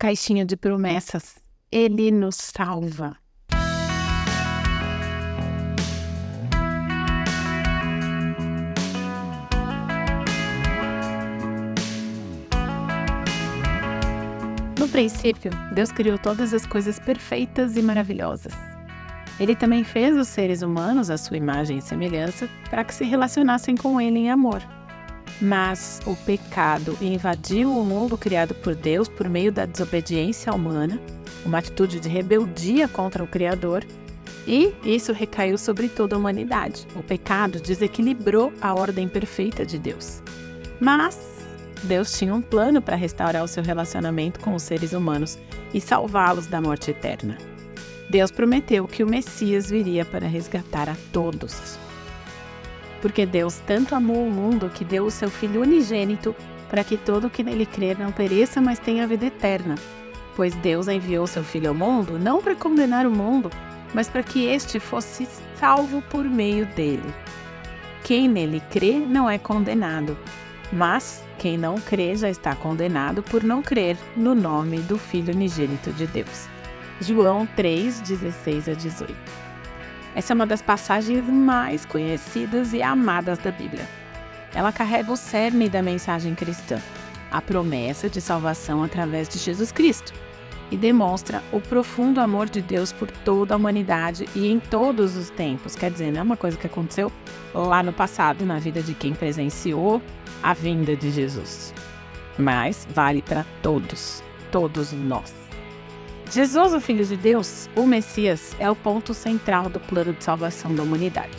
caixinha de promessas. Ele nos salva. No princípio, Deus criou todas as coisas perfeitas e maravilhosas. Ele também fez os seres humanos à sua imagem e semelhança para que se relacionassem com Ele em amor. Mas o pecado invadiu o mundo criado por Deus por meio da desobediência humana, uma atitude de rebeldia contra o Criador, e isso recaiu sobre toda a humanidade. O pecado desequilibrou a ordem perfeita de Deus. Mas Deus tinha um plano para restaurar o seu relacionamento com os seres humanos e salvá-los da morte eterna. Deus prometeu que o Messias viria para resgatar a todos. Porque Deus tanto amou o mundo que deu o seu Filho unigênito para que todo que nele crer não pereça, mas tenha vida eterna. Pois Deus enviou seu Filho ao mundo não para condenar o mundo, mas para que este fosse salvo por meio dele. Quem nele crê não é condenado, mas quem não crê já está condenado por não crer no nome do Filho unigênito de Deus. João 3, 16 a 18. Essa é uma das passagens mais conhecidas e amadas da Bíblia. Ela carrega o cerne da mensagem cristã, a promessa de salvação através de Jesus Cristo, e demonstra o profundo amor de Deus por toda a humanidade e em todos os tempos. Quer dizer, não é uma coisa que aconteceu lá no passado, na vida de quem presenciou a vinda de Jesus, mas vale para todos, todos nós. Jesus, o Filho de Deus, o Messias, é o ponto central do plano de salvação da humanidade.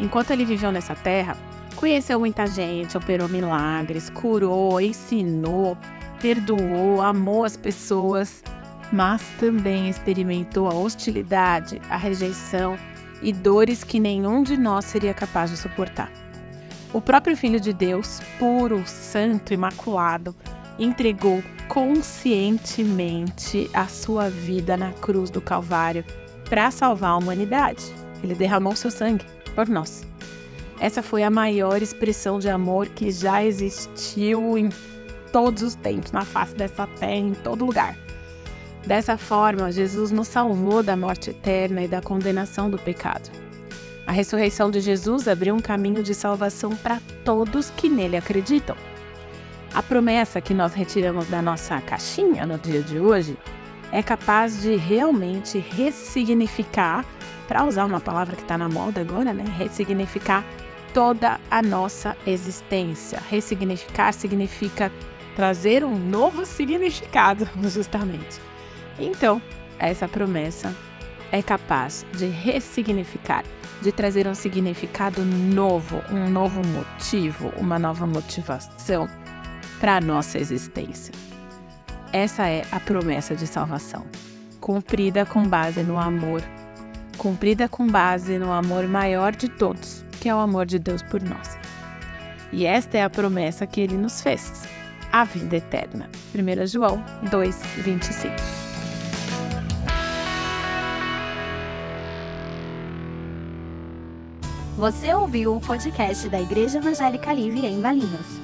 Enquanto ele viveu nessa terra, conheceu muita gente, operou milagres, curou, ensinou, perdoou, amou as pessoas, mas também experimentou a hostilidade, a rejeição e dores que nenhum de nós seria capaz de suportar. O próprio Filho de Deus, puro, santo, imaculado, entregou conscientemente a sua vida na cruz do Calvário para salvar a humanidade. Ele derramou seu sangue por nós. Essa foi a maior expressão de amor que já existiu em todos os tempos, na face dessa terra, em todo lugar. Dessa forma, Jesus nos salvou da morte eterna e da condenação do pecado. A ressurreição de Jesus abriu um caminho de salvação para todos que nele acreditam. A promessa que nós retiramos da nossa caixinha no dia de hoje é capaz de realmente ressignificar, para usar uma palavra que está na moda agora, né? Ressignificar toda a nossa existência. Ressignificar significa trazer um novo significado, justamente. Então, essa promessa é capaz de ressignificar, de trazer um significado novo, um novo motivo, uma nova motivação para a nossa existência. Essa é a promessa de salvação, cumprida com base no amor, cumprida com base no amor maior de todos, que é o amor de Deus por nós. E esta é a promessa que ele nos fez, a vida eterna. 1 João 2, 25. Você ouviu o podcast da Igreja Evangélica Livre em Valinhos.